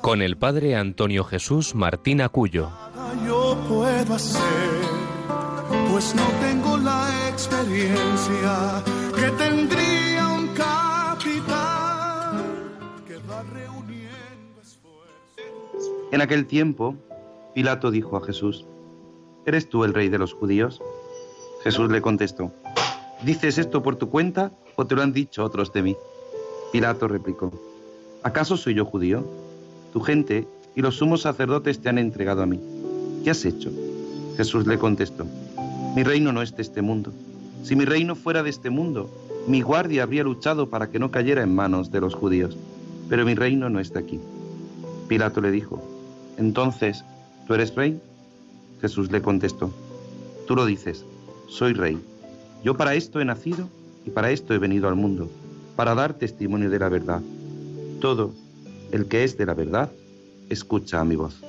con el padre Antonio Jesús Martín Acuyo. Yo puedo hacer, pues no tengo la experiencia que tendría un capitán que va reuniendo esfuerzos. En aquel tiempo, Pilato dijo a Jesús, ¿eres tú el rey de los judíos? Jesús le contestó, ¿dices esto por tu cuenta o te lo han dicho otros de mí? Pilato replicó, ¿acaso soy yo judío? Tu gente y los sumos sacerdotes te han entregado a mí. ¿Qué has hecho? Jesús le contestó, mi reino no es de este mundo. Si mi reino fuera de este mundo, mi guardia habría luchado para que no cayera en manos de los judíos, pero mi reino no está aquí. Pilato le dijo, entonces, ¿tú eres rey? Jesús le contestó, tú lo dices, soy rey. Yo para esto he nacido y para esto he venido al mundo, para dar testimonio de la verdad. Todo el que es de la verdad, escucha mi voz.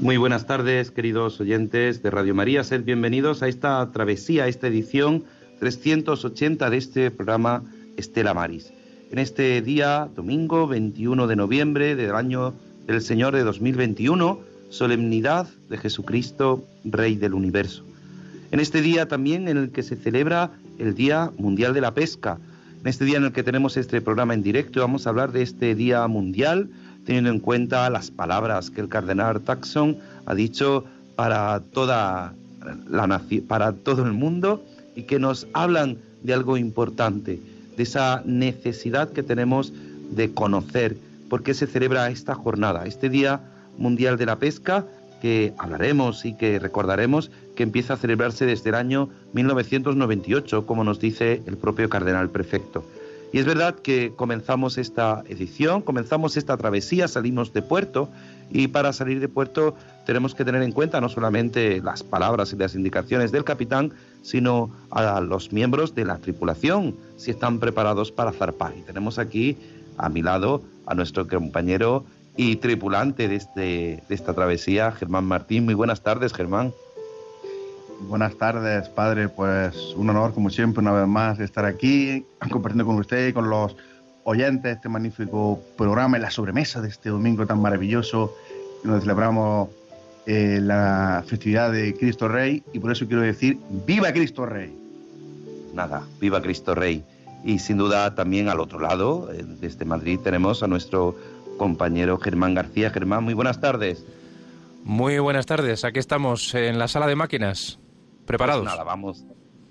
Muy buenas tardes, queridos oyentes de Radio María. Sed bienvenidos a esta travesía, a esta edición 380 de este programa Estela Maris. En este día, domingo 21 de noviembre del año del Señor de 2021, solemnidad de Jesucristo, Rey del Universo. En este día también en el que se celebra el Día Mundial de la Pesca. En este día en el que tenemos este programa en directo, vamos a hablar de este Día Mundial teniendo en cuenta las palabras que el cardenal Taxon ha dicho para toda la para todo el mundo y que nos hablan de algo importante, de esa necesidad que tenemos de conocer por qué se celebra esta jornada, este Día Mundial de la Pesca, que hablaremos y que recordaremos que empieza a celebrarse desde el año 1998, como nos dice el propio cardenal prefecto. Y es verdad que comenzamos esta edición, comenzamos esta travesía, salimos de puerto y para salir de puerto tenemos que tener en cuenta no solamente las palabras y las indicaciones del capitán, sino a los miembros de la tripulación, si están preparados para zarpar. Y tenemos aquí a mi lado a nuestro compañero y tripulante de, este, de esta travesía, Germán Martín. Muy buenas tardes, Germán. Buenas tardes, padre. Pues un honor, como siempre, una vez más, estar aquí compartiendo con usted y con los oyentes este magnífico programa en la sobremesa de este domingo tan maravilloso, donde celebramos eh, la festividad de Cristo Rey. Y por eso quiero decir: ¡Viva Cristo Rey! Nada, viva Cristo Rey. Y sin duda también al otro lado, eh, desde Madrid, tenemos a nuestro compañero Germán García. Germán, muy buenas tardes. Muy buenas tardes, aquí estamos en la sala de máquinas. ¿Preparados? Pues nada, vamos,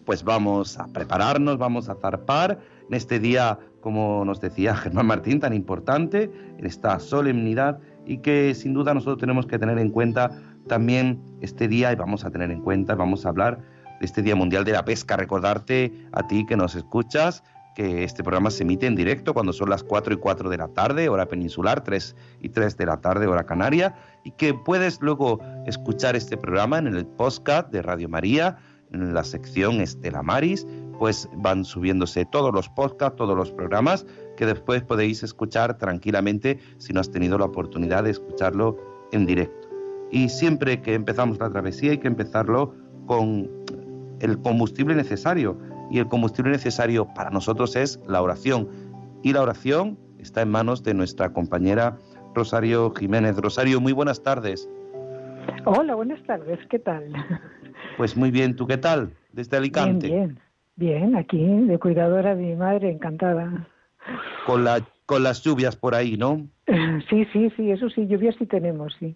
pues vamos a prepararnos, vamos a zarpar en este día, como nos decía Germán Martín, tan importante, en esta solemnidad y que sin duda nosotros tenemos que tener en cuenta también este día y vamos a tener en cuenta, vamos a hablar de este Día Mundial de la Pesca, recordarte a ti que nos escuchas que este programa se emite en directo cuando son las 4 y 4 de la tarde, hora peninsular, 3 y 3 de la tarde, hora canaria, y que puedes luego escuchar este programa en el podcast de Radio María, en la sección Estela Maris, pues van subiéndose todos los podcasts, todos los programas que después podéis escuchar tranquilamente si no has tenido la oportunidad de escucharlo en directo. Y siempre que empezamos la travesía hay que empezarlo con el combustible necesario, y el combustible necesario para nosotros es la oración. Y la oración está en manos de nuestra compañera Rosario Jiménez. Rosario, muy buenas tardes. Hola, buenas tardes, ¿qué tal? Pues muy bien, ¿tú qué tal? Desde Alicante. Bien, bien, bien aquí, de cuidadora de mi madre, encantada. Con, la, con las lluvias por ahí, ¿no? Sí, sí, sí, eso sí, lluvias sí tenemos, sí.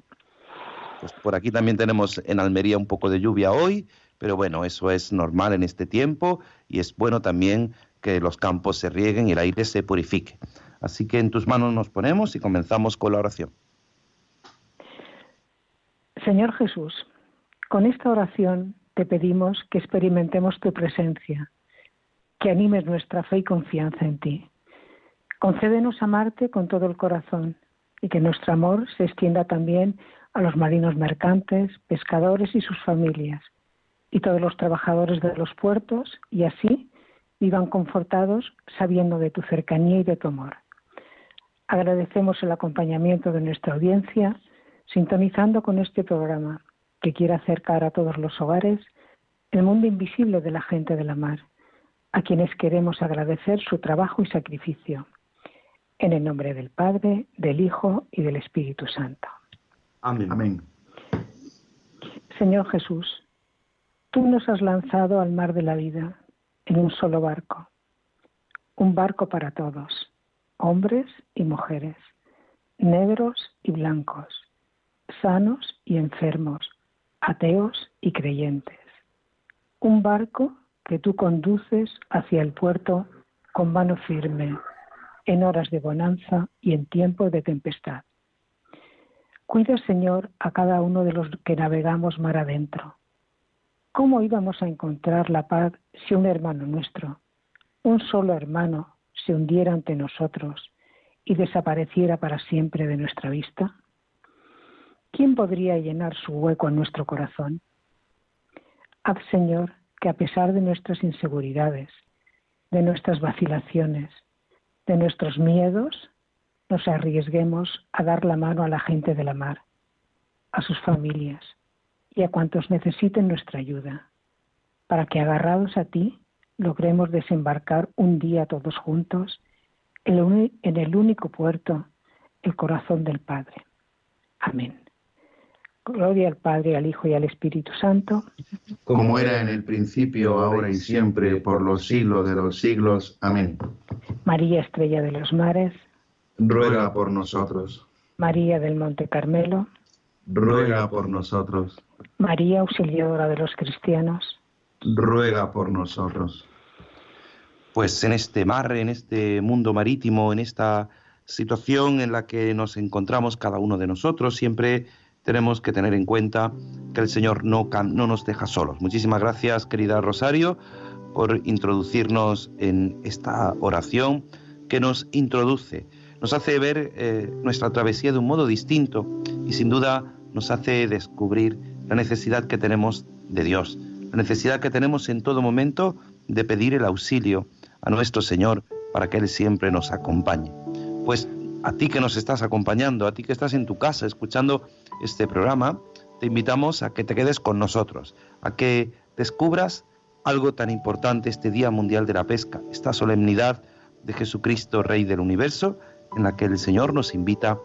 Pues por aquí también tenemos en Almería un poco de lluvia hoy, pero bueno, eso es normal en este tiempo y es bueno también que los campos se rieguen y el aire se purifique. Así que en tus manos nos ponemos y comenzamos con la oración. Señor Jesús, con esta oración te pedimos que experimentemos tu presencia, que animes nuestra fe y confianza en ti. Concédenos amarte con todo el corazón y que nuestro amor se extienda también a los marinos mercantes, pescadores y sus familias, y todos los trabajadores de los puertos, y así vivan confortados sabiendo de tu cercanía y de tu amor. Agradecemos el acompañamiento de nuestra audiencia, sintonizando con este programa que quiere acercar a todos los hogares el mundo invisible de la gente de la mar, a quienes queremos agradecer su trabajo y sacrificio. En el nombre del Padre, del Hijo y del Espíritu Santo. Amén. Amén. Señor Jesús, tú nos has lanzado al mar de la vida en un solo barco, un barco para todos, hombres y mujeres, negros y blancos, sanos y enfermos, ateos y creyentes. Un barco que tú conduces hacia el puerto con mano firme, en horas de bonanza y en tiempos de tempestad. Cuida, Señor, a cada uno de los que navegamos mar adentro. ¿Cómo íbamos a encontrar la paz si un hermano nuestro, un solo hermano, se hundiera ante nosotros y desapareciera para siempre de nuestra vista? ¿Quién podría llenar su hueco en nuestro corazón? Haz, Señor, que a pesar de nuestras inseguridades, de nuestras vacilaciones, de nuestros miedos, nos arriesguemos a dar la mano a la gente de la mar, a sus familias y a cuantos necesiten nuestra ayuda, para que agarrados a ti logremos desembarcar un día todos juntos en el único puerto, el corazón del Padre. Amén. Gloria al Padre, al Hijo y al Espíritu Santo. Como era en el principio, ahora y siempre, por los siglos de los siglos. Amén. María Estrella de los Mares. Ruega por nosotros. María del Monte Carmelo. Ruega por nosotros. María Auxiliadora de los Cristianos. Ruega por nosotros. Pues en este mar, en este mundo marítimo, en esta situación en la que nos encontramos cada uno de nosotros, siempre tenemos que tener en cuenta que el Señor no, no nos deja solos. Muchísimas gracias, querida Rosario, por introducirnos en esta oración que nos introduce, nos hace ver eh, nuestra travesía de un modo distinto y sin duda nos hace descubrir la necesidad que tenemos de Dios, la necesidad que tenemos en todo momento de pedir el auxilio a nuestro Señor para que Él siempre nos acompañe. Pues a ti que nos estás acompañando, a ti que estás en tu casa escuchando este programa, te invitamos a que te quedes con nosotros, a que descubras algo tan importante este Día Mundial de la Pesca, esta solemnidad de Jesucristo, Rey del Universo, en la que el Señor nos invita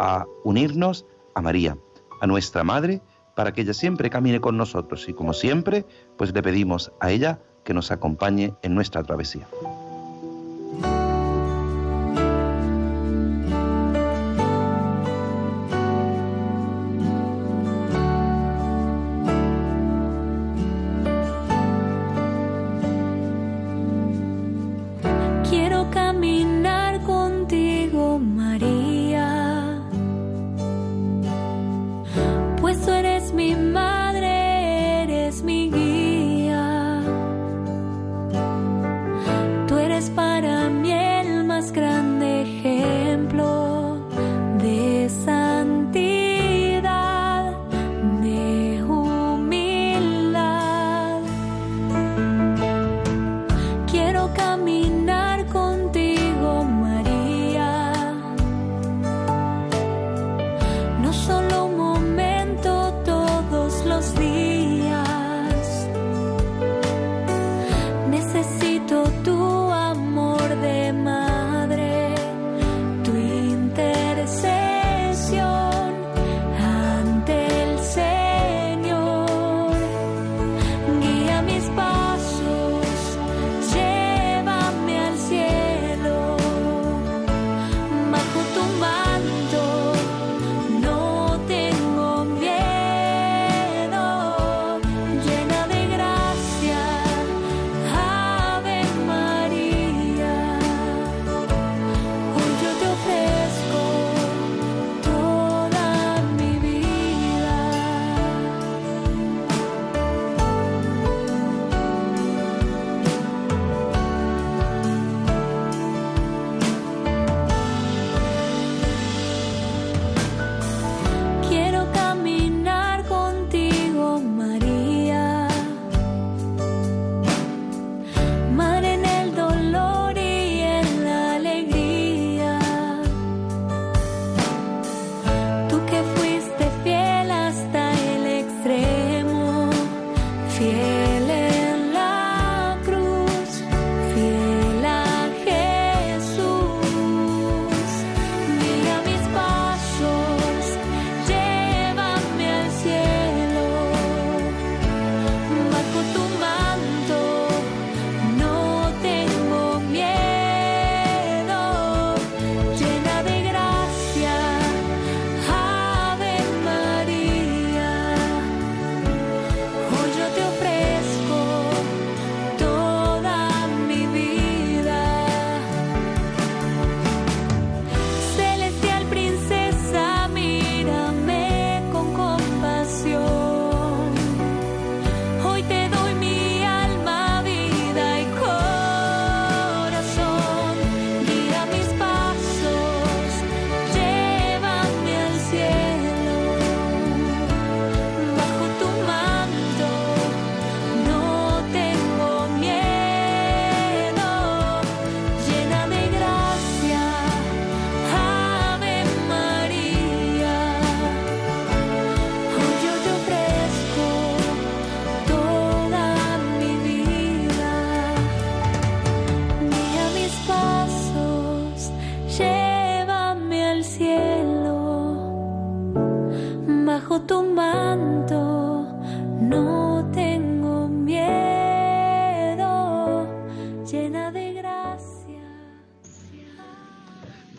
a unirnos a María, a nuestra Madre, para que ella siempre camine con nosotros y como siempre, pues le pedimos a ella que nos acompañe en nuestra travesía.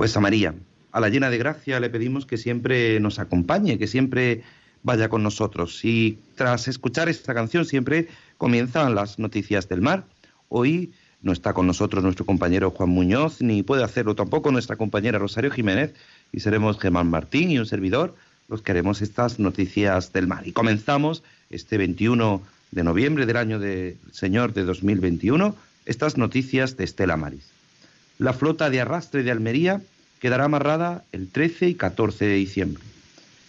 Pues a María, a la llena de gracia le pedimos que siempre nos acompañe, que siempre vaya con nosotros. Y tras escuchar esta canción siempre comienzan las noticias del mar. Hoy no está con nosotros nuestro compañero Juan Muñoz, ni puede hacerlo tampoco nuestra compañera Rosario Jiménez, y seremos Germán Martín y un servidor los que haremos estas noticias del mar. Y comenzamos este 21 de noviembre del año del Señor de 2021 estas noticias de Estela Maris. La flota de arrastre de Almería quedará amarrada el 13 y 14 de diciembre.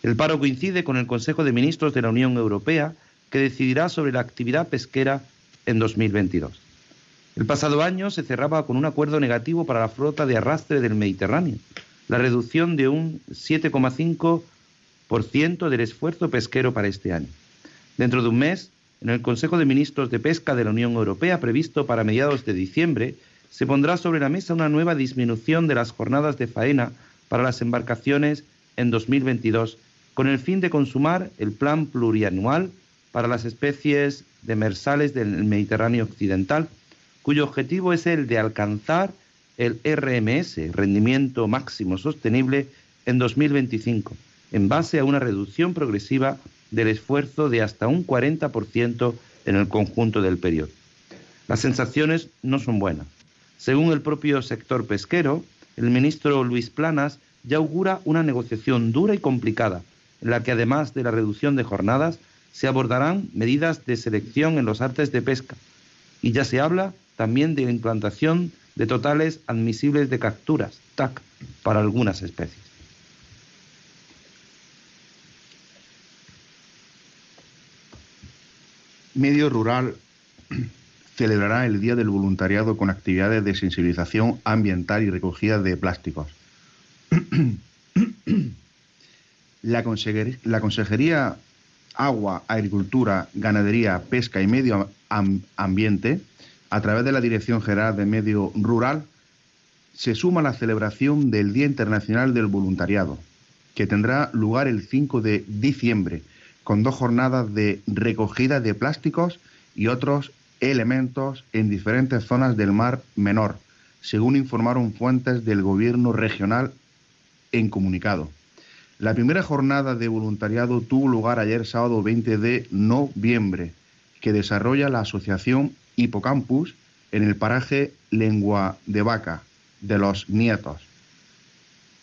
El paro coincide con el Consejo de Ministros de la Unión Europea que decidirá sobre la actividad pesquera en 2022. El pasado año se cerraba con un acuerdo negativo para la flota de arrastre del Mediterráneo, la reducción de un 7,5% del esfuerzo pesquero para este año. Dentro de un mes, en el Consejo de Ministros de Pesca de la Unión Europea, previsto para mediados de diciembre, se pondrá sobre la mesa una nueva disminución de las jornadas de faena para las embarcaciones en 2022, con el fin de consumar el plan plurianual para las especies demersales del Mediterráneo occidental, cuyo objetivo es el de alcanzar el RMS, rendimiento máximo sostenible, en 2025, en base a una reducción progresiva del esfuerzo de hasta un 40% en el conjunto del periodo. Las sensaciones no son buenas. Según el propio sector pesquero, el ministro Luis Planas ya augura una negociación dura y complicada, en la que además de la reducción de jornadas, se abordarán medidas de selección en los artes de pesca. Y ya se habla también de la implantación de totales admisibles de capturas, TAC, para algunas especies. Medio Rural celebrará el Día del Voluntariado con actividades de sensibilización ambiental y recogida de plásticos. La, Consejería Agua, Agricultura, Ganadería, Pesca y Medio Ambiente, a través de la Dirección General de Medio Rural, se suma a la celebración del Día Internacional del Voluntariado, que tendrá lugar el 5 de diciembre, con dos jornadas de recogida de plásticos y otros elementos en diferentes zonas del Mar Menor, según informaron fuentes del Gobierno regional en comunicado. La primera jornada de voluntariado tuvo lugar ayer sábado 20 de noviembre, que desarrolla la Asociación Hipocampus en el paraje Lengua de Vaca de los Nietos,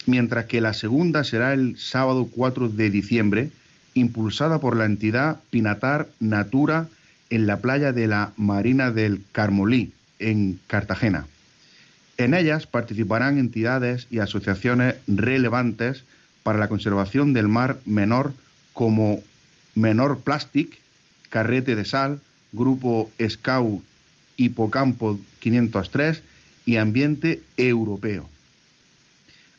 mientras que la segunda será el sábado 4 de diciembre, impulsada por la entidad Pinatar Natura en la playa de la Marina del Carmolí, en Cartagena. En ellas participarán entidades y asociaciones relevantes para la conservación del mar menor como Menor Plastic, Carrete de Sal, Grupo Scout Hipocampo 503 y Ambiente Europeo.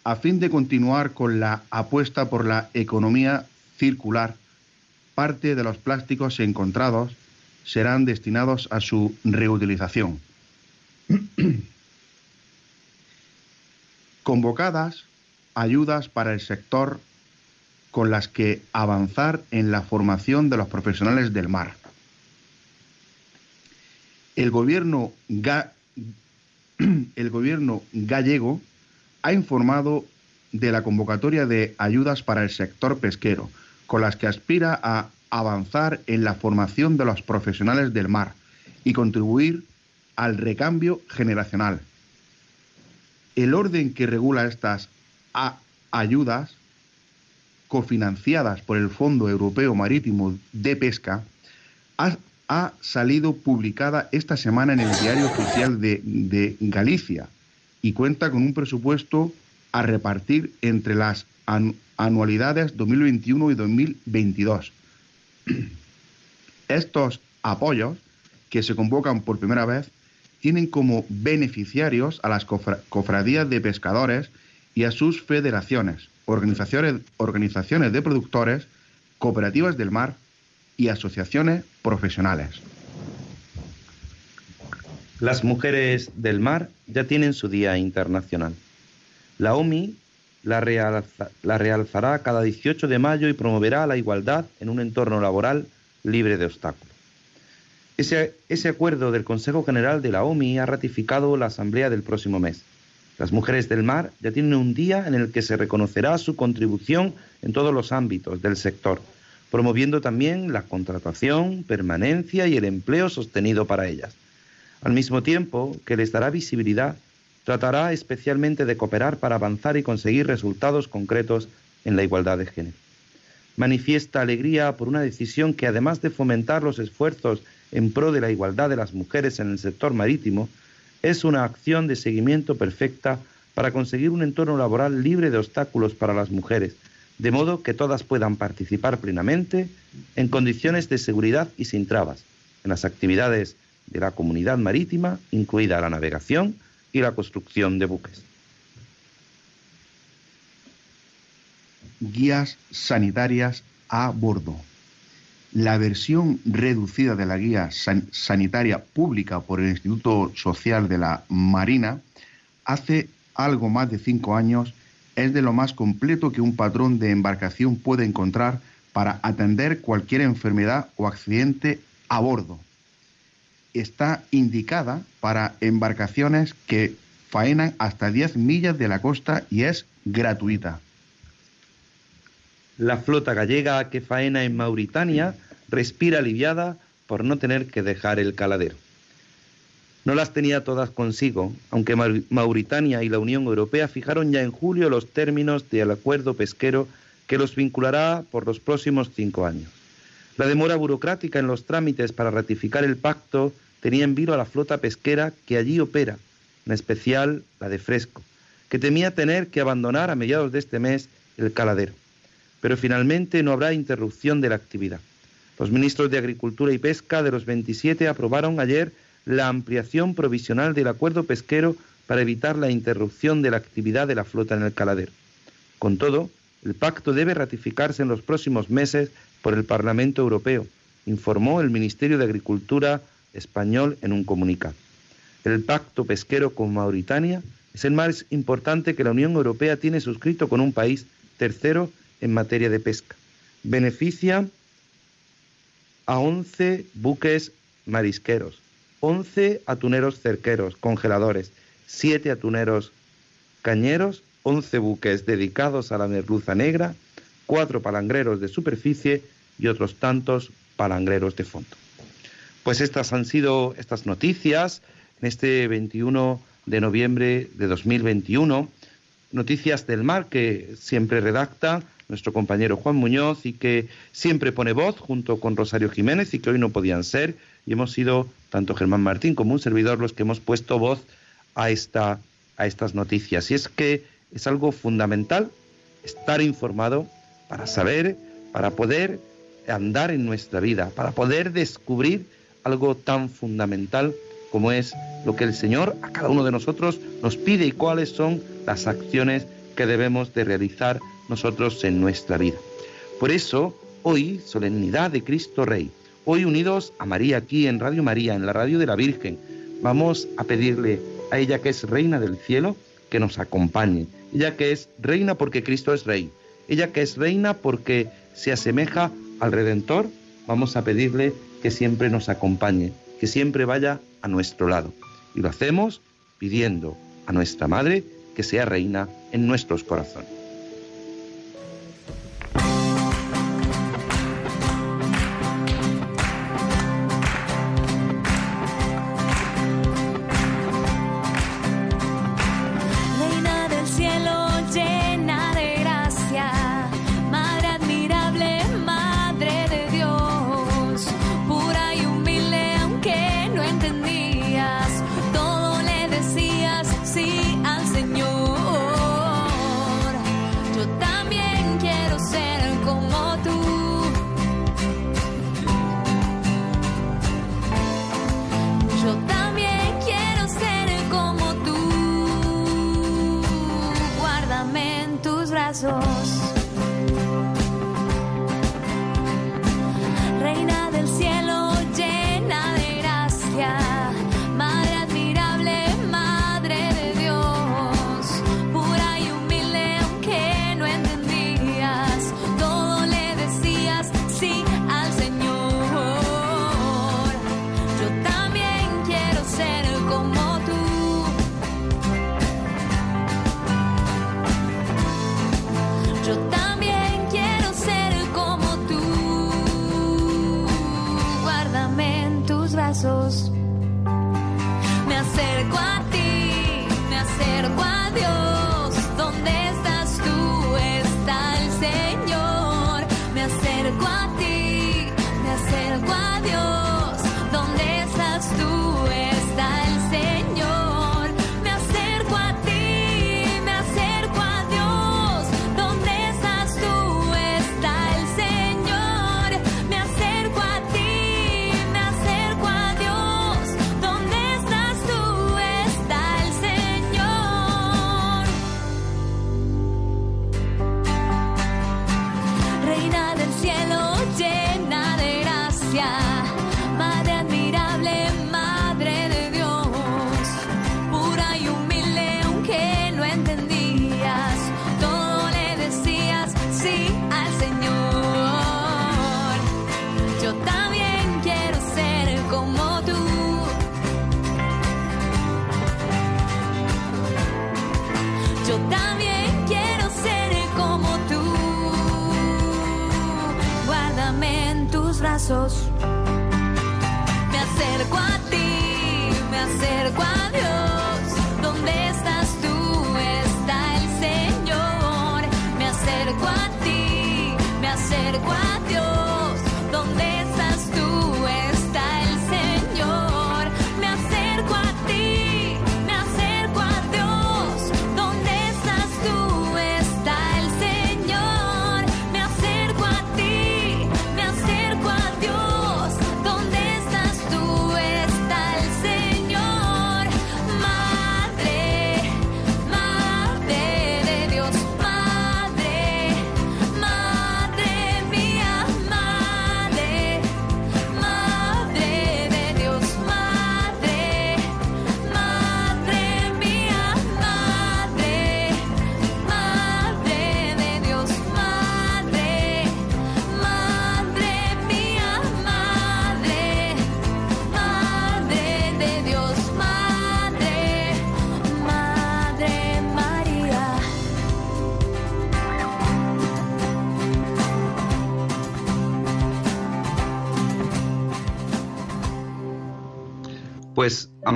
A fin de continuar con la apuesta por la economía circular, parte de los plásticos encontrados serán destinados a su reutilización. Convocadas ayudas para el sector con las que avanzar en la formación de los profesionales del mar. El gobierno, gallego ha informado de la convocatoria de ayudas para el sector pesquero, con las que aspira a avanzar en la formación de los profesionales del mar y contribuir al recambio generacional. El orden que regula estas ayudas cofinanciadas por el Fondo Europeo Marítimo de Pesca ha, salido publicada esta semana en el Diario Oficial de, Galicia y cuenta con un presupuesto a repartir entre las anualidades 2021 y 2022. Estos apoyos, que se convocan por primera vez, tienen como beneficiarios a las cofradías de pescadores y a sus federaciones, organizaciones, organizaciones de productores, cooperativas del mar y asociaciones profesionales. Las mujeres del mar ya tienen su Día Internacional. La OMI la, realzará cada 18 de mayo y promoverá la igualdad en un entorno laboral libre de obstáculos. Ese, acuerdo del Consejo General de la OMI ha ratificado la Asamblea del próximo mes. Las mujeres del mar ya tienen un día en el que se reconocerá su contribución en todos los ámbitos del sector, promoviendo también la contratación, permanencia y el empleo sostenido para ellas. Al mismo tiempo que les dará visibilidad, tratará especialmente de cooperar para avanzar y conseguir resultados concretos en la igualdad de género. Manifiesta alegría por una decisión que, además de fomentar los esfuerzos en pro de la igualdad de las mujeres en el sector marítimo, es una acción de seguimiento perfecta para conseguir un entorno laboral libre de obstáculos para las mujeres, de modo que todas puedan participar plenamente en condiciones de seguridad y sin trabas en las actividades de la comunidad marítima, incluida la navegación y la construcción de buques. Guías sanitarias a bordo. La versión reducida de la guía sanitaria pública por el Instituto Social de la Marina hace algo más de cinco años es de lo más completo que un patrón de embarcación puede encontrar para atender cualquier enfermedad o accidente a bordo. Está indicada para embarcaciones que faenan hasta 10 millas de la costa y es gratuita. La flota gallega que faena en Mauritania respira aliviada por no tener que dejar el caladero. No las tenía todas consigo, aunque Mauritania y la Unión Europea fijaron ya en julio los términos del acuerdo pesquero que los vinculará por los próximos cinco años. La demora burocrática en los trámites para ratificar el pacto tenía en vilo a la flota pesquera que allí opera, en especial la de Fresco, que temía tener que abandonar a mediados de este mes el caladero pero finalmente no habrá interrupción de la actividad. Los ministros de Agricultura y Pesca de los 27 aprobaron ayer la ampliación provisional del acuerdo pesquero para evitar la interrupción de la actividad de la flota en el caladero. Con todo, el pacto debe ratificarse en los próximos meses por el Parlamento Europeo, informó el Ministerio de Agricultura español en un comunicado. El pacto pesquero con Mauritania es el más importante que la Unión Europea tiene suscrito con un país tercero en materia de pesca. Beneficia a 11 buques marisqueros, 11 atuneros cerqueros, congeladores, 7 atuneros cañeros, 11 buques dedicados a la merluza negra, 4 palangreros de superficie y otros tantos palangreros de fondo. Pues estas han sido estas noticias en este 21 de noviembre de 2021, noticias del mar que siempre redacta nuestro compañero Juan Muñoz y que siempre pone voz junto con Rosario Jiménez y que hoy no podían ser y hemos sido tanto Germán Martín como un servidor los que hemos puesto voz a, esta, a estas noticias. Y es que es algo fundamental estar informado para saber, para poder andar en nuestra vida, para poder descubrir algo tan fundamental como es lo que el Señor a cada uno de nosotros nos pide y cuáles son las acciones que debemos de realizar nosotros en nuestra vida. Por eso, hoy, solemnidad de Cristo Rey, hoy unidos a María aquí en Radio María, en la radio de la Virgen, vamos a pedirle a ella que es reina del cielo, que nos acompañe. Ella que es reina porque Cristo es rey. Ella que es reina porque se asemeja al Redentor, vamos a pedirle que siempre nos acompañe, que siempre vaya a nuestro lado. Y lo hacemos pidiendo a nuestra Madre que sea reina en nuestros corazones. Me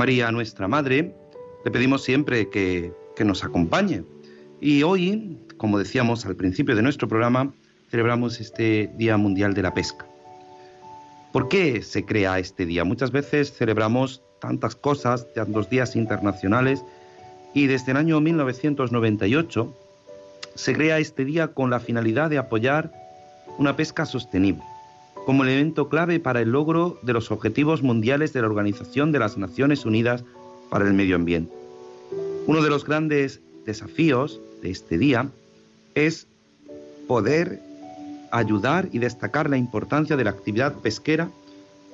María, nuestra Madre, le pedimos siempre que, que nos acompañe. Y hoy, como decíamos al principio de nuestro programa, celebramos este Día Mundial de la Pesca. ¿Por qué se crea este día? Muchas veces celebramos tantas cosas, tantos días internacionales, y desde el año 1998 se crea este día con la finalidad de apoyar una pesca sostenible, como elemento clave para el logro de los objetivos mundiales de la Organización de las Naciones Unidas para el Medio Ambiente. Uno de los grandes desafíos de este día es poder ayudar y destacar la importancia de la actividad pesquera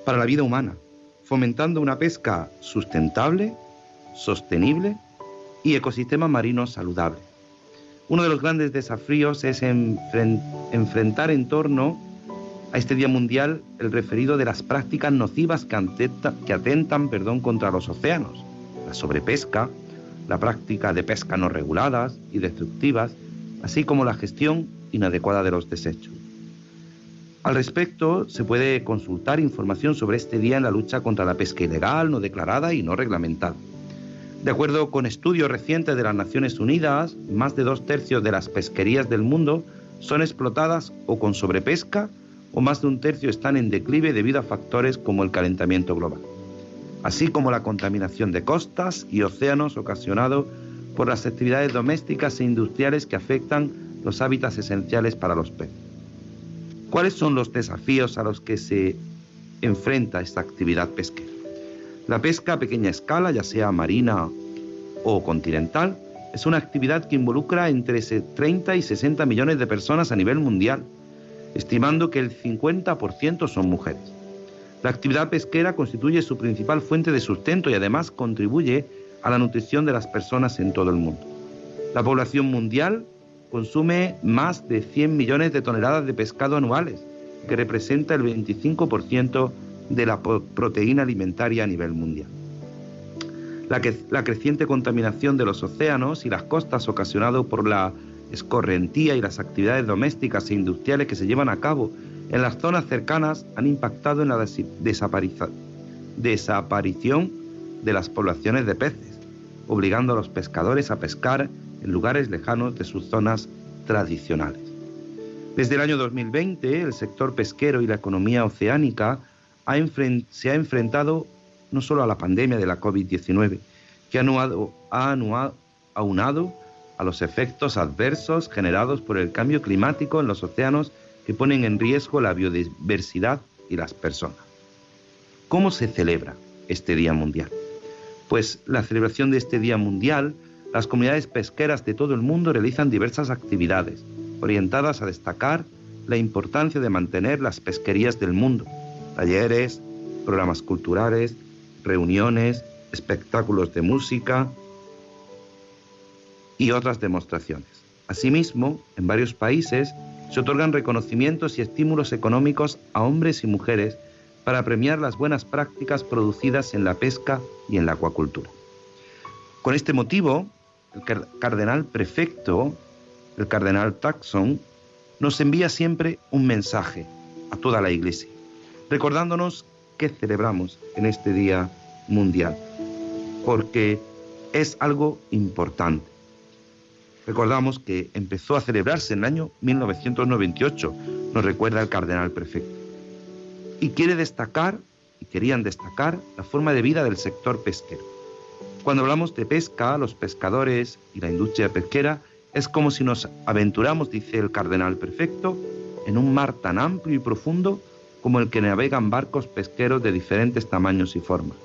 para la vida humana, fomentando una pesca sustentable, sostenible y ecosistema marino saludable. Uno de los grandes desafíos es enfren- enfrentar en torno a este Día Mundial el referido de las prácticas nocivas que, atenta- que atentan perdón, contra los océanos, la sobrepesca, la práctica de pesca no reguladas y destructivas, así como la gestión inadecuada de los desechos. Al respecto, se puede consultar información sobre este día en la lucha contra la pesca ilegal, no declarada y no reglamentada. De acuerdo con estudios recientes de las Naciones Unidas, más de dos tercios de las pesquerías del mundo son explotadas o con sobrepesca o más de un tercio están en declive debido a factores como el calentamiento global, así como la contaminación de costas y océanos ocasionado por las actividades domésticas e industriales que afectan los hábitats esenciales para los peces. ¿Cuáles son los desafíos a los que se enfrenta esta actividad pesquera? La pesca a pequeña escala, ya sea marina o continental, es una actividad que involucra entre 30 y 60 millones de personas a nivel mundial, estimando que el 50% son mujeres. La actividad pesquera constituye su principal fuente de sustento y además contribuye a la nutrición de las personas en todo el mundo. La población mundial consume más de 100 millones de toneladas de pescado anuales, que representa el 25% de la proteína alimentaria a nivel mundial. La creciente contaminación de los océanos y las costas ocasionado por la escorrentía y las actividades domésticas e industriales que se llevan a cabo en las zonas cercanas han impactado en la desaparición de las poblaciones de peces, obligando a los pescadores a pescar en lugares lejanos de sus zonas tradicionales. Desde el año 2020, el sector pesquero y la economía oceánica se ha enfrentado no solo a la pandemia de la COVID-19, que ha aunado a los efectos adversos generados por el cambio climático en los océanos que ponen en riesgo la biodiversidad y las personas. ¿Cómo se celebra este Día Mundial? Pues la celebración de este Día Mundial, las comunidades pesqueras de todo el mundo realizan diversas actividades orientadas a destacar la importancia de mantener las pesquerías del mundo, talleres, programas culturales, reuniones, espectáculos de música, y otras demostraciones. Asimismo, en varios países se otorgan reconocimientos y estímulos económicos a hombres y mujeres para premiar las buenas prácticas producidas en la pesca y en la acuacultura. Con este motivo, el cardenal prefecto, el cardenal Taxon, nos envía siempre un mensaje a toda la Iglesia, recordándonos que celebramos en este Día Mundial, porque es algo importante. Recordamos que empezó a celebrarse en el año 1998, nos recuerda el cardenal prefecto. Y quiere destacar, y querían destacar, la forma de vida del sector pesquero. Cuando hablamos de pesca, los pescadores y la industria pesquera, es como si nos aventuramos, dice el cardenal prefecto, en un mar tan amplio y profundo como el que navegan barcos pesqueros de diferentes tamaños y formas,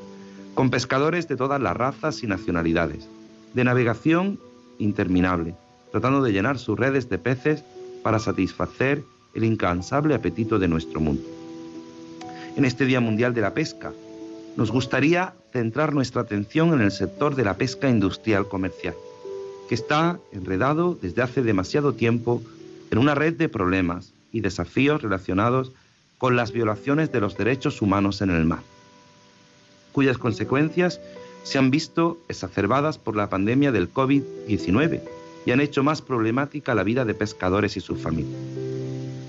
con pescadores de todas las razas y nacionalidades, de navegación interminable, tratando de llenar sus redes de peces para satisfacer el incansable apetito de nuestro mundo. En este Día Mundial de la Pesca, nos gustaría centrar nuestra atención en el sector de la pesca industrial comercial, que está enredado desde hace demasiado tiempo en una red de problemas y desafíos relacionados con las violaciones de los derechos humanos en el mar, cuyas consecuencias se han visto exacerbadas por la pandemia del COVID-19 y han hecho más problemática la vida de pescadores y sus familias.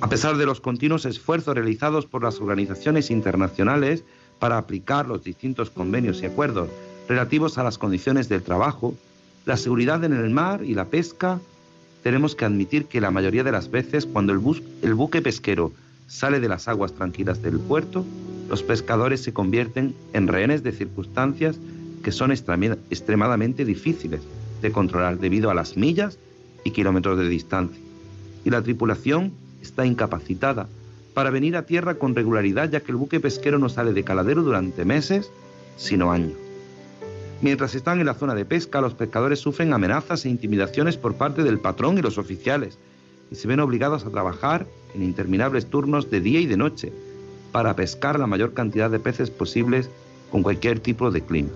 A pesar de los continuos esfuerzos realizados por las organizaciones internacionales para aplicar los distintos convenios y acuerdos relativos a las condiciones del trabajo, la seguridad en el mar y la pesca, tenemos que admitir que la mayoría de las veces cuando el, buque pesquero sale de las aguas tranquilas del puerto, los pescadores se convierten en rehenes de circunstancias que son extremadamente difíciles de controlar debido a las millas y kilómetros de distancia. Y la tripulación está incapacitada para venir a tierra con regularidad ya que el buque pesquero no sale de caladero durante meses, sino años. Mientras están en la zona de pesca, los pescadores sufren amenazas e intimidaciones por parte del patrón y los oficiales y se ven obligados a trabajar en interminables turnos de día y de noche para pescar la mayor cantidad de peces posibles con cualquier tipo de clima.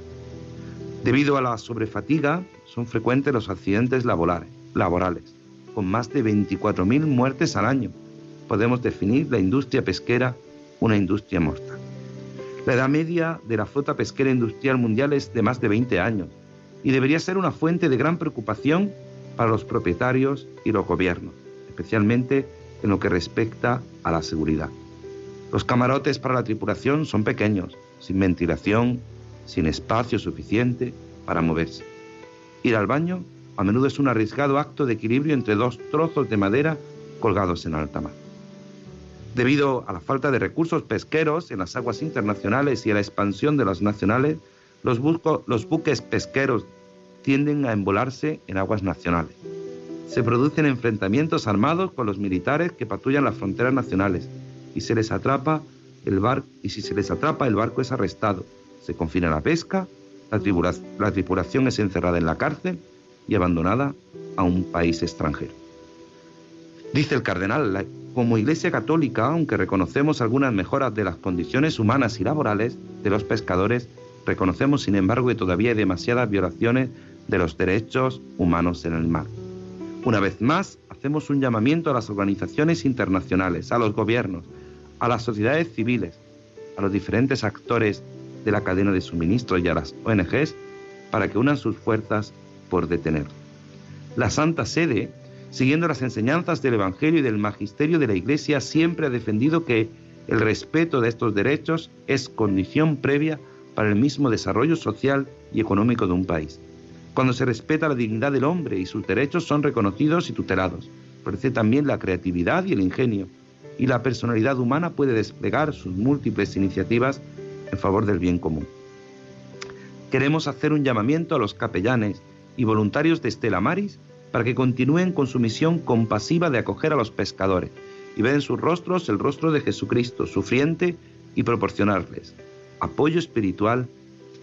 Debido a la sobrefatiga, son frecuentes los accidentes laborales, con más de 24.000 muertes al año. Podemos definir la industria pesquera una industria mortal. La edad media de la flota pesquera industrial mundial es de más de 20 años y debería ser una fuente de gran preocupación para los propietarios y los gobiernos, especialmente en lo que respecta a la seguridad. Los camarotes para la tripulación son pequeños, sin ventilación, sin espacio suficiente para moverse. Ir al baño a menudo es un arriesgado acto de equilibrio entre dos trozos de madera colgados en alta mar. Debido a la falta de recursos pesqueros en las aguas internacionales y a la expansión de las nacionales, los, buques pesqueros tienden a embolarse en aguas nacionales. Se producen enfrentamientos armados con los militares que patrullan las fronteras nacionales y se les atrapa el bar y si se les atrapa el barco es arrestado se confina la pesca, la, tripulación es encerrada en la cárcel y abandonada a un país extranjero. Dice el cardenal, como Iglesia Católica, aunque reconocemos algunas mejoras de las condiciones humanas y laborales de los pescadores, reconocemos sin embargo que todavía hay demasiadas violaciones de los derechos humanos en el mar. Una vez más, hacemos un llamamiento a las organizaciones internacionales, a los gobiernos, a las sociedades civiles, a los diferentes actores de la cadena de suministro y a las ONGs para que unan sus fuerzas por detenerlo. La Santa Sede siguiendo las enseñanzas del Evangelio y del Magisterio de la Iglesia, siempre ha defendido que el respeto de estos derechos es condición previa para el mismo desarrollo social y económico de un país. Cuando se respeta la dignidad del hombre y sus derechos son reconocidos y tutelados, florece también la creatividad y el ingenio, y la personalidad humana puede desplegar sus múltiples iniciativas en favor del bien común. Queremos hacer un llamamiento a los capellanes y voluntarios de Estela Maris para que continúen con su misión compasiva de acoger a los pescadores y ver en sus rostros el rostro de Jesucristo, sufriente, y proporcionarles apoyo espiritual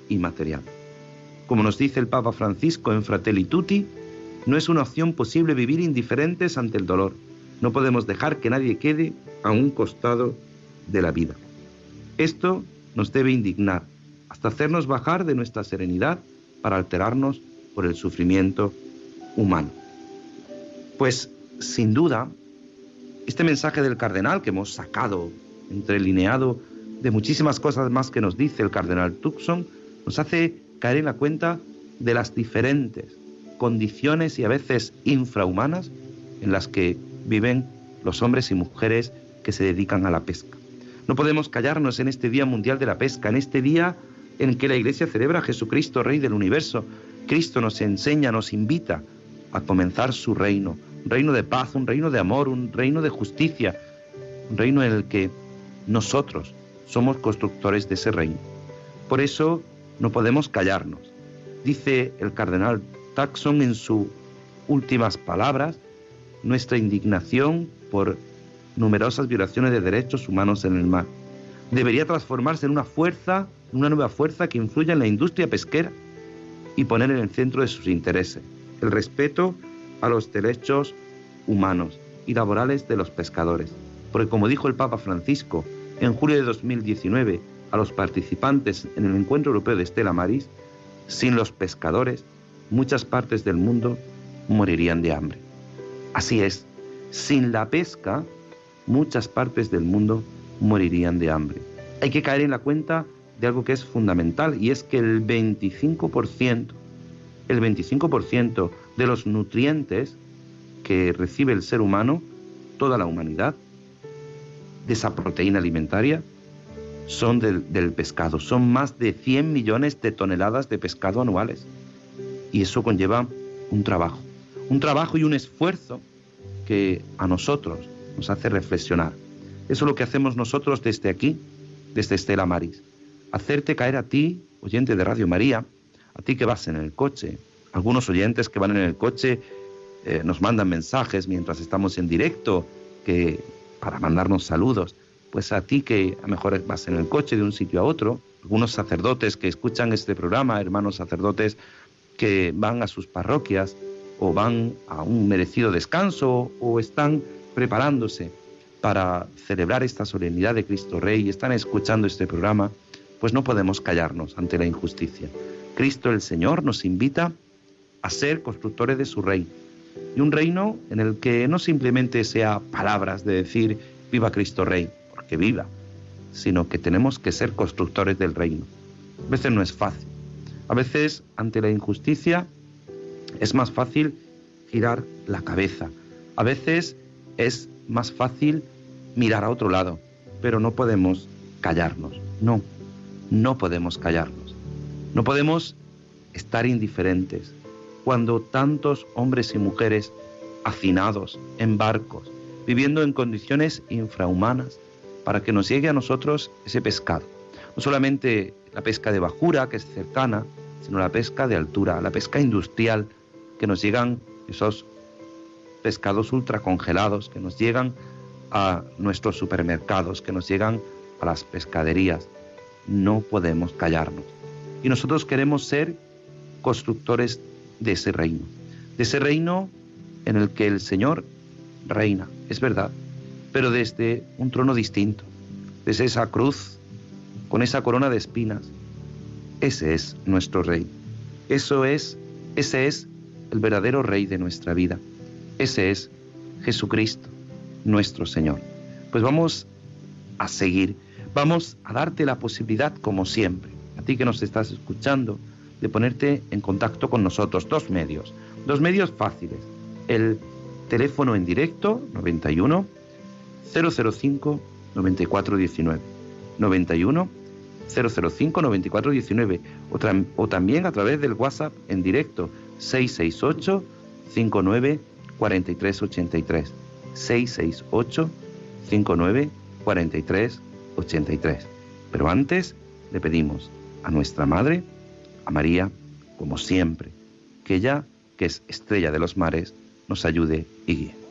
y material. Como nos dice el Papa Francisco en Fratelli Tutti, no es una opción posible vivir indiferentes ante el dolor. No podemos dejar que nadie quede a un costado de la vida. Esto nos debe indignar, hasta hacernos bajar de nuestra serenidad para alterarnos por el sufrimiento humano. Pues sin duda, este mensaje del cardenal que hemos sacado entrelineado de muchísimas cosas más que nos dice el cardenal Tucson, nos hace caer en la cuenta de las diferentes condiciones y a veces infrahumanas en las que viven los hombres y mujeres que se dedican a la pesca. No podemos callarnos en este Día Mundial de la Pesca, en este día en que la Iglesia celebra a Jesucristo, Rey del Universo. Cristo nos enseña, nos invita a comenzar su reino, un reino de paz, un reino de amor, un reino de justicia, un reino en el que nosotros somos constructores de ese reino. Por eso no podemos callarnos. Dice el cardenal Taxon en sus últimas palabras nuestra indignación por numerosas violaciones de derechos humanos en el mar. Debería transformarse en una fuerza, una nueva fuerza que influya en la industria pesquera y poner en el centro de sus intereses el respeto a los derechos humanos y laborales de los pescadores. Porque como dijo el Papa Francisco en julio de 2019 a los participantes en el Encuentro Europeo de Estela Maris, sin los pescadores, muchas partes del mundo morirían de hambre. Así es, sin la pesca, muchas partes del mundo morirían de hambre. Hay que caer en la cuenta de algo que es fundamental y es que el 25%, el 25% de los nutrientes que recibe el ser humano, toda la humanidad, de esa proteína alimentaria, son del, del, pescado. Son más de 100 millones de toneladas de pescado anuales. Y eso conlleva un trabajo. Un trabajo y un esfuerzo que a nosotros nos hace reflexionar. Eso es lo que hacemos nosotros desde aquí, desde Estela Maris. Hacerte caer a ti, oyente de Radio María, a ti que vas en el coche. Algunos oyentes que van en el coche eh, nos mandan mensajes mientras estamos en directo que, para mandarnos saludos. Pues a ti que a lo mejor vas en el coche de un sitio a otro, algunos sacerdotes que escuchan este programa, hermanos sacerdotes que van a sus parroquias o van a un merecido descanso o están preparándose para celebrar esta solemnidad de Cristo Rey y están escuchando este programa, pues no podemos callarnos ante la injusticia. Cristo el Señor nos invita a ser constructores de su reino. Y un reino en el que no simplemente sea palabras de decir viva Cristo Rey, porque viva, sino que tenemos que ser constructores del reino. A veces no es fácil. A veces ante la injusticia es más fácil girar la cabeza. A veces es más fácil mirar a otro lado, pero no podemos callarnos. No, no podemos callarnos. No podemos estar indiferentes cuando tantos hombres y mujeres hacinados en barcos, viviendo en condiciones infrahumanas, para que nos llegue a nosotros ese pescado. No solamente la pesca de bajura, que es cercana, sino la pesca de altura, la pesca industrial, que nos llegan esos pescados ultracongelados que nos llegan a nuestros supermercados, que nos llegan a las pescaderías. No podemos callarnos. Y nosotros queremos ser constructores de ese reino, de ese reino en el que el Señor reina, es verdad, pero desde un trono distinto, desde esa cruz, con esa corona de espinas. Ese es nuestro rey. Eso es, ese es el verdadero rey de nuestra vida. Ese es Jesucristo, nuestro Señor. Pues vamos a seguir, vamos a darte la posibilidad, como siempre, a ti que nos estás escuchando, de ponerte en contacto con nosotros. Dos medios, dos medios fáciles. El Teléfono en directo 91 005 9419. 91 005 9419 o, o también a través del WhatsApp en directo 668 59 43 83 668 59 43 83. Pero antes le pedimos a nuestra Madre, a María, como siempre, que ella, que es estrella de los mares, nos ayude y guíe.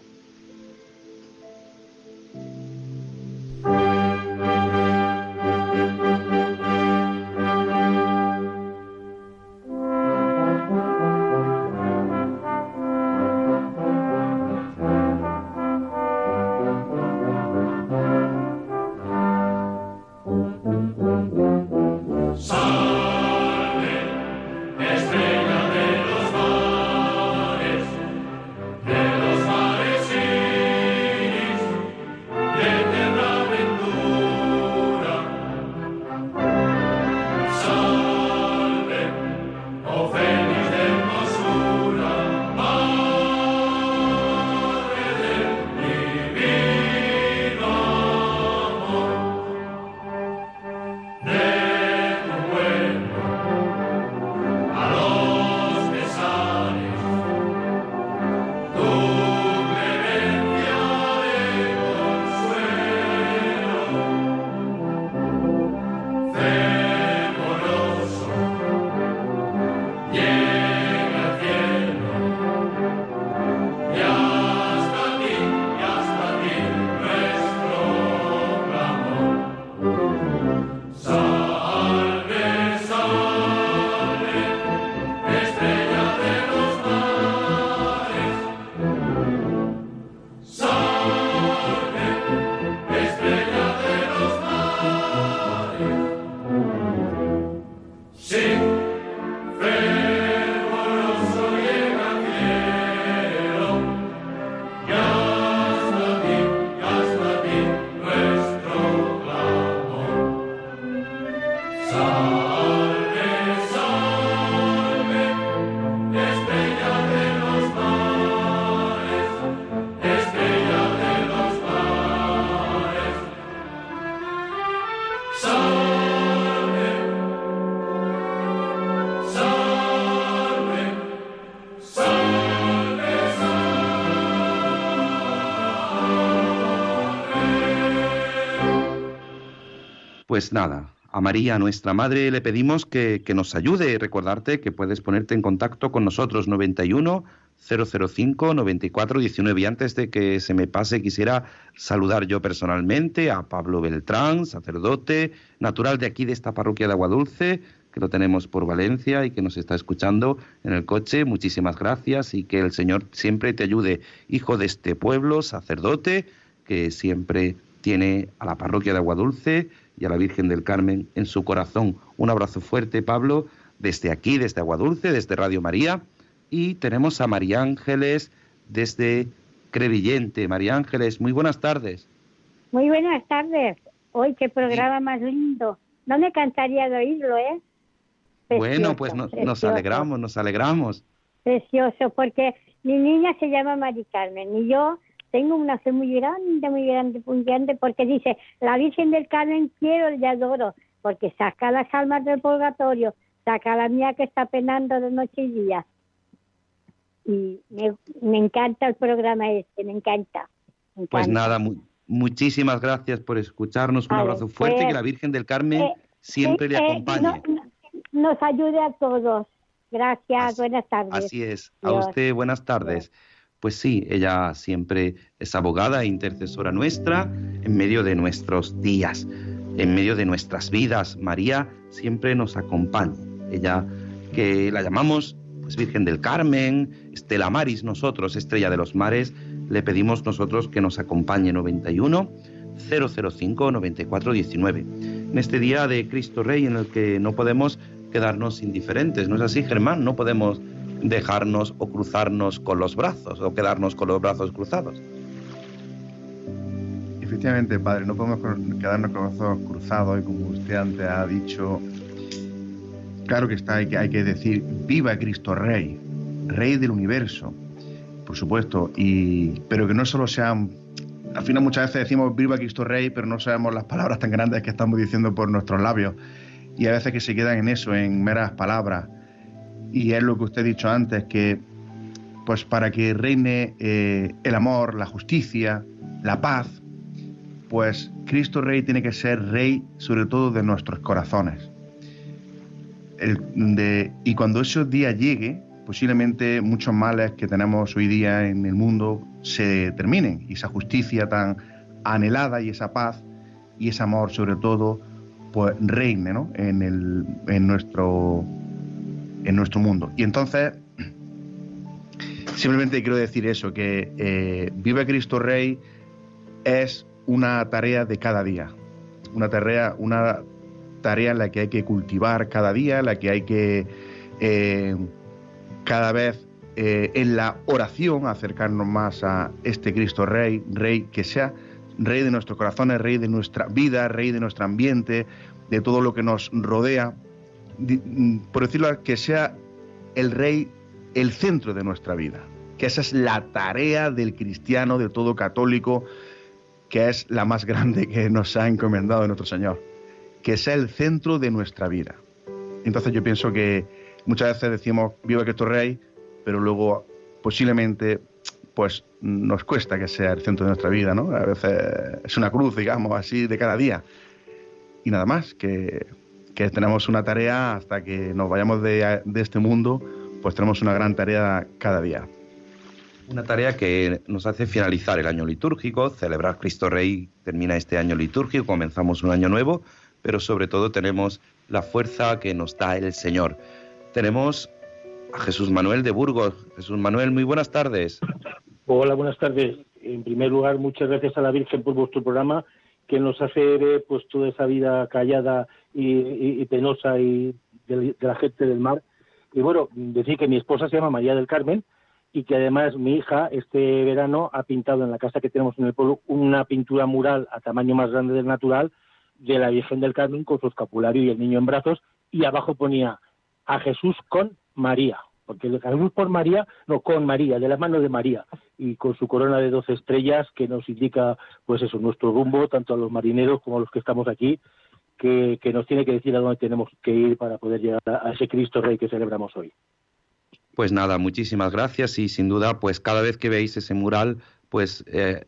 Pues nada, a María, nuestra Madre, le pedimos que, que nos ayude. Recordarte que puedes ponerte en contacto con nosotros 91 005 94 19. Y antes de que se me pase, quisiera saludar yo personalmente a Pablo Beltrán, sacerdote, natural de aquí, de esta parroquia de Aguadulce, que lo tenemos por Valencia y que nos está escuchando en el coche. Muchísimas gracias y que el Señor siempre te ayude, hijo de este pueblo, sacerdote, que siempre tiene a la parroquia de Aguadulce y a la Virgen del Carmen en su corazón. Un abrazo fuerte, Pablo, desde aquí, desde Aguadulce, desde Radio María. Y tenemos a María Ángeles desde Crevillente. María Ángeles, muy buenas tardes. Muy buenas tardes. Hoy qué programa más lindo. No me cansaría de oírlo, ¿eh? bueno, pues no- nos precioso, alegramos, nos alegramos. Precioso, porque mi niña se llama Mari Carmen y yo tengo una fe muy grande, muy grande, muy grande, porque dice, la Virgen del Carmen quiero y adoro, porque saca las almas del purgatorio, saca la mía que está penando de noche y día. Y me, me encanta el programa este, me encanta. me Pues nada, mu- muchísimas gracias por escucharnos. Un abrazo fuerte y pues, que la Virgen del Carmen eh, siempre le Eh, eh, acompañe. no- no- nos ayude a todos. Gracias, Así- buenas tardes. Así es. A usted, buenas tardes. Pues sí, ella siempre es abogada e intercesora nuestra en medio de nuestros días, en medio de nuestras vidas. María siempre nos acompaña. Ella, que la llamamos pues Virgen del Carmen, Estela Maris, nosotros, Estrella de los Mares, le pedimos nosotros que nos acompañe 91 005 94 19. En este día de Cristo Rey en el que no podemos quedarnos indiferentes, ¿no es así, Germán? No podemos dejarnos o cruzarnos con los brazos o quedarnos con los brazos cruzados. Efectivamente, padre, no podemos quedarnos con los brazos cruzados y como usted antes ha dicho, claro que está, hay que, hay que decir, viva Cristo Rey, Rey del universo, por supuesto, y, pero que no solo sean... Al final muchas veces decimos viva Cristo Rey, pero no sabemos las palabras tan grandes que estamos diciendo por nuestros labios. Y a veces que se quedan en eso, en meras palabras. Y es lo que usted ha dicho antes, que pues para que reine eh, el amor, la justicia, la paz, pues Cristo Rey tiene que ser Rey sobre todo de nuestros corazones. y cuando ese día llegue, posiblemente muchos males que tenemos hoy día en el mundo se terminen y esa justicia tan anhelada y esa paz y ese amor sobre todo pues reine en, el, en, nuestro, en nuestro mundo. Y entonces simplemente quiero decir eso, que eh, Vive Cristo Rey es una tarea de cada día, una tarea, una tarea en la que hay que cultivar cada día, la que hay que eh, cada vez eh, en la oración acercarnos más a este Cristo Rey, Rey que sea Rey de nuestros corazones, Rey de nuestra vida, Rey de nuestro ambiente, de todo lo que nos rodea, mm, por decirlo, que sea el Rey el centro de nuestra vida, que esa es la tarea del cristiano, de todo católico, que es la más grande que nos ha encomendado nuestro Señor, que sea el centro de nuestra vida. Entonces yo pienso que muchas veces decimos, viva Cristo Rey, pero luego posiblemente pues nos cuesta que sea el centro de nuestra vida, ¿no? A veces es una cruz, digamos, así de cada día. Y nada más, que, que tenemos una tarea hasta que nos vayamos de, de este mundo, pues tenemos una gran tarea cada día. Una tarea que nos hace finalizar el año litúrgico, celebrar Cristo Rey termina este año litúrgico, comenzamos un año nuevo, pero sobre todo tenemos la fuerza que nos da el Señor. Tenemos a Jesús Manuel de Burgos. Jesús Manuel, muy buenas tardes. Hola, buenas tardes. En primer lugar, muchas gracias a la Virgen por vuestro programa, que nos hace ver pues toda esa vida callada y, penosa y de, la gente del mar. Y bueno, decir que mi esposa se llama María del Carmen, y que además mi hija este verano ha pintado en la casa que tenemos en el pueblo una pintura mural a tamaño más grande del natural de la Virgen del Carmen con su escapulario y el niño en brazos y abajo ponía a Jesús con María, porque el Jesús por María, no con María, de la mano de María y con su corona de doce estrellas que nos indica pues eso, nuestro rumbo, tanto a los marineros como a los que estamos aquí, que, que nos tiene que decir a dónde tenemos que ir para poder llegar a ese Cristo Rey que celebramos hoy. Pues nada, muchísimas gracias y sin duda, pues cada vez que veáis ese mural, pues eh,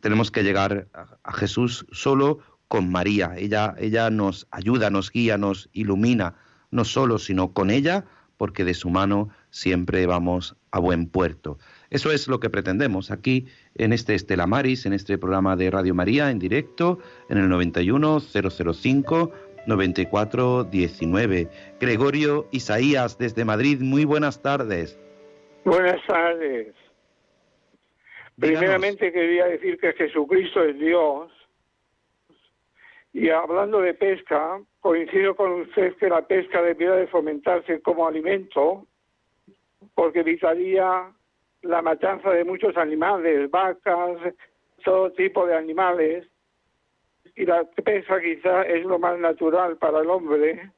tenemos que llegar a, Jesús solo con María. Ella, ella nos ayuda, nos guía, nos ilumina, no solo, sino con ella, porque de su mano siempre vamos a buen puerto. Eso es lo que pretendemos aquí en este Estela Maris, en este programa de Radio María en directo, en el 91005 9419. Gregorio Isaías desde Madrid, muy buenas tardes. Buenas tardes. Primeramente quería decir que Jesucristo es Dios. Y hablando de pesca, coincido con usted que la pesca debería de fomentarse como alimento, porque evitaría la matanza de muchos animales, vacas, todo tipo de animales, y la pesca quizá es lo más natural para el hombre.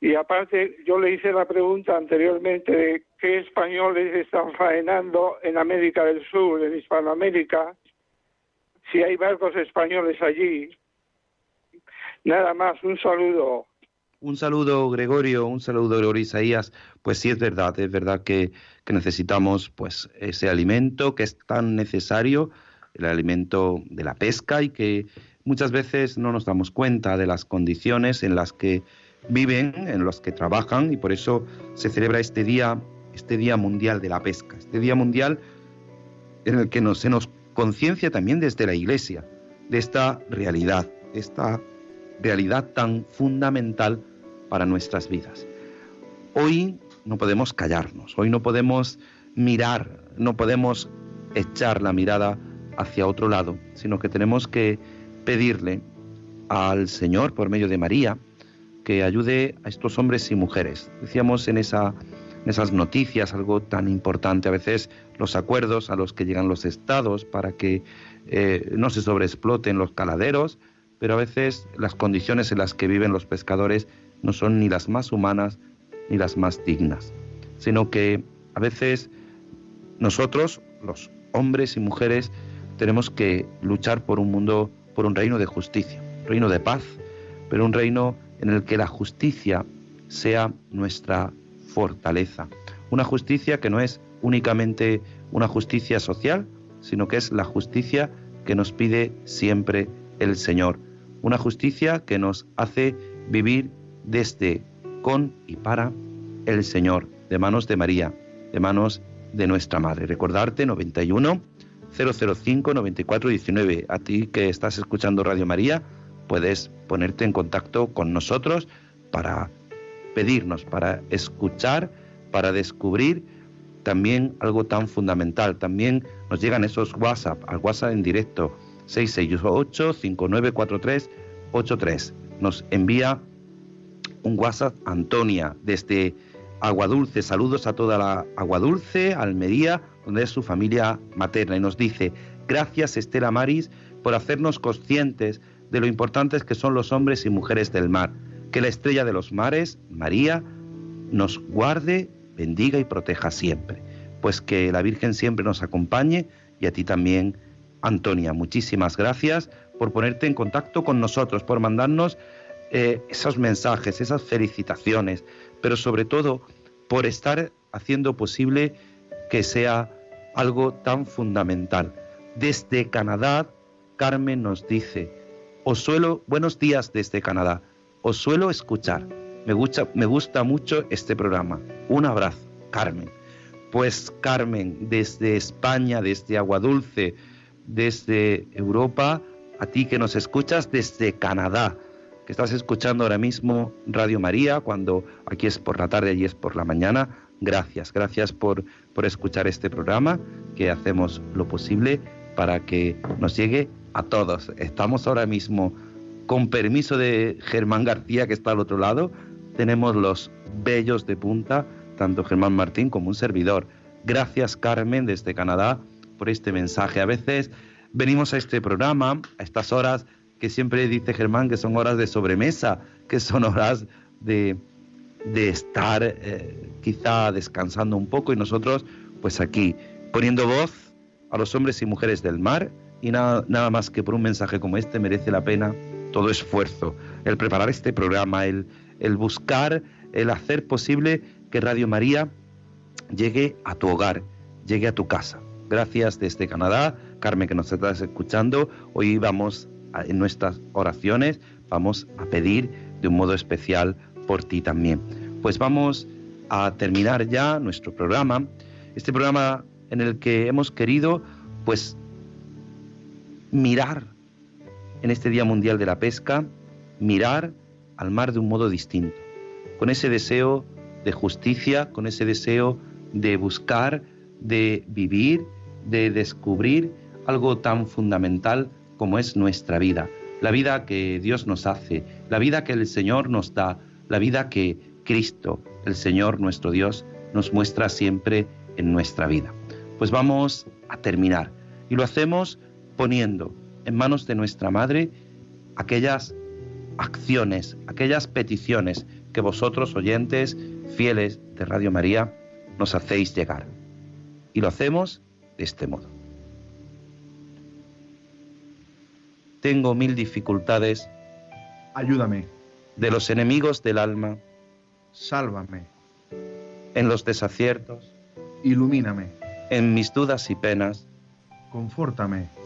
Y aparte, yo le hice la pregunta anteriormente de qué españoles están faenando en América del Sur, en Hispanoamérica, si hay barcos españoles allí. Nada más, un saludo. Un saludo, Gregorio, un saludo, Gregorio Isaías. Pues sí, es verdad, es verdad que, que necesitamos pues ese alimento que es tan necesario el alimento de la pesca y que muchas veces no nos damos cuenta de las condiciones en las que viven, en las que trabajan y por eso se celebra este día, este día mundial de la pesca, este día mundial en el que nos, se nos conciencia también desde la Iglesia de esta realidad, esta realidad tan fundamental para nuestras vidas. Hoy no podemos callarnos, hoy no podemos mirar, no podemos echar la mirada hacia otro lado, sino que tenemos que pedirle al Señor, por medio de María, que ayude a estos hombres y mujeres. Decíamos en, esa, esas noticias algo tan importante, a veces los acuerdos a los que llegan los estados para que eh, no se sobreexploten los caladeros, pero a veces las condiciones en las que viven los pescadores no son ni las más humanas ni las más dignas, sino que a veces nosotros, los hombres y mujeres, tenemos que luchar por un mundo, por un reino de justicia, reino de paz, pero un reino en el que la justicia sea nuestra fortaleza. Una justicia que no es únicamente una justicia social, sino que es la justicia que nos pide siempre el Señor. Una justicia que nos hace vivir desde, con y para el Señor, de manos de María, de manos de nuestra Madre. Recordarte 91 005 94 19. A ti que estás escuchando Radio María, puedes ponerte en contacto con nosotros para pedirnos, para escuchar, para descubrir también algo tan fundamental. También nos llegan esos WhatsApp, al WhatsApp en directo, 668-594383. Nos envía un WhatsApp Antonia desde Aguadulce. Saludos a toda la Aguadulce, Almería, donde es su familia materna. Y nos dice, gracias Estela Maris por hacernos conscientes de lo importantes que son los hombres y mujeres del mar que la estrella de los mares, María, nos guarde, bendiga y proteja siempre. Pues que la Virgen siempre nos acompañe y a ti también, Antonia. Muchísimas gracias por ponerte en contacto con nosotros, por mandarnos eh, esos mensajes, esas felicitaciones, pero sobre todo por estar haciendo posible que sea algo tan fundamental. Desde Canadá, Carmen nos dice, os suelo, buenos días desde Canadá, os suelo escuchar. Me gusta, me gusta mucho este programa. Un abrazo, Carmen. Pues Carmen, desde España, desde Aguadulce, desde Europa, a ti que nos escuchas desde Canadá, que estás escuchando ahora mismo Radio María, cuando aquí es por la tarde, y es por la mañana. Gracias, gracias por, por escuchar este programa, que hacemos lo posible para que nos llegue a todos. Estamos ahora mismo con permiso de Germán García, que está al otro lado, tenemos los bellos de punta, tanto Germán Martín como un servidor. Gracias Carmen desde Canadá por este mensaje. A veces venimos a este programa, a estas horas que siempre dice Germán que son horas de sobremesa, que son horas de, de estar eh, quizá descansando un poco y nosotros pues aquí poniendo voz a los hombres y mujeres del mar y nada, nada más que por un mensaje como este merece la pena todo esfuerzo, el preparar este programa, el, el buscar, el hacer posible que Radio María llegue a tu hogar, llegue a tu casa. Gracias desde Canadá, Carmen que nos estás escuchando. Hoy vamos en nuestras oraciones, vamos a pedir de un modo especial por ti también. Pues vamos a terminar ya nuestro programa, este programa en el que hemos querido pues mirar en este Día Mundial de la Pesca, mirar al mar de un modo distinto, con ese deseo de justicia, con ese deseo de buscar, de vivir, de descubrir algo tan fundamental como es nuestra vida, la vida que Dios nos hace, la vida que el Señor nos da, la vida que Cristo, el Señor nuestro Dios, nos muestra siempre en nuestra vida. Pues vamos a terminar y lo hacemos poniendo en manos de nuestra Madre aquellas acciones, aquellas peticiones que vosotros, oyentes fieles de Radio María, nos hacéis llegar. Y lo hacemos de este modo. Tengo mil dificultades. Ayúdame. De los enemigos del alma. Sálvame. En los desaciertos. Ilumíname. En mis dudas y penas. Confórtame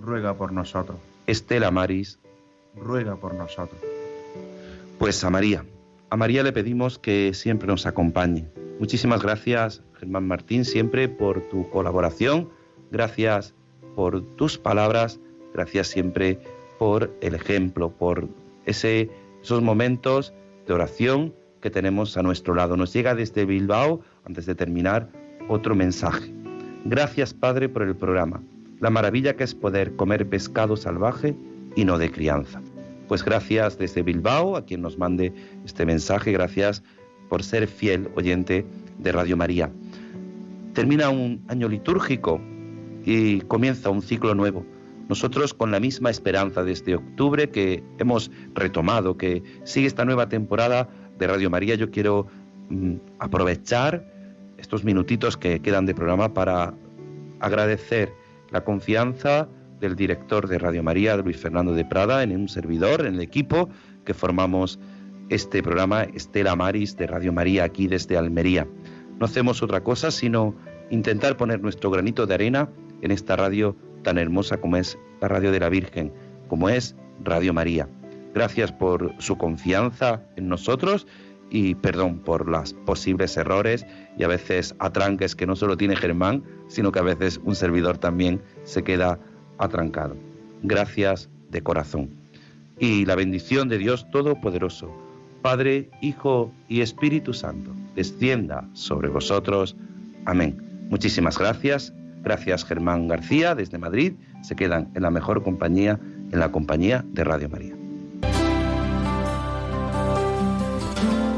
ruega por nosotros. Estela Maris, ruega por nosotros. Pues a María, a María le pedimos que siempre nos acompañe. Muchísimas gracias, Germán Martín, siempre por tu colaboración, gracias por tus palabras, gracias siempre por el ejemplo, por ese, esos momentos de oración que tenemos a nuestro lado. Nos llega desde Bilbao, antes de terminar, otro mensaje. Gracias, Padre, por el programa. La maravilla que es poder comer pescado salvaje y no de crianza. Pues gracias desde Bilbao a quien nos mande este mensaje. Gracias por ser fiel oyente de Radio María. Termina un año litúrgico y comienza un ciclo nuevo. Nosotros con la misma esperanza desde octubre que hemos retomado, que sigue esta nueva temporada de Radio María, yo quiero mm, aprovechar estos minutitos que quedan de programa para agradecer la confianza del director de Radio María, Luis Fernando de Prada, en un servidor, en el equipo que formamos este programa Estela Maris de Radio María aquí desde Almería. No hacemos otra cosa sino intentar poner nuestro granito de arena en esta radio tan hermosa como es la radio de la Virgen, como es Radio María. Gracias por su confianza en nosotros y perdón por los posibles errores y a veces atranques que no solo tiene Germán, sino que a veces un servidor también se queda atrancado. Gracias de corazón. Y la bendición de Dios Todopoderoso, Padre, Hijo y Espíritu Santo, descienda sobre vosotros. Amén. Muchísimas gracias. Gracias Germán García desde Madrid. Se quedan en la mejor compañía, en la compañía de Radio María.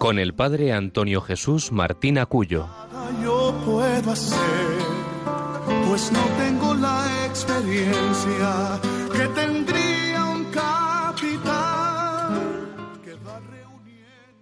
con el padre Antonio Jesús Martín Acuyo. Yo puedo hacer, pues no tengo la experiencia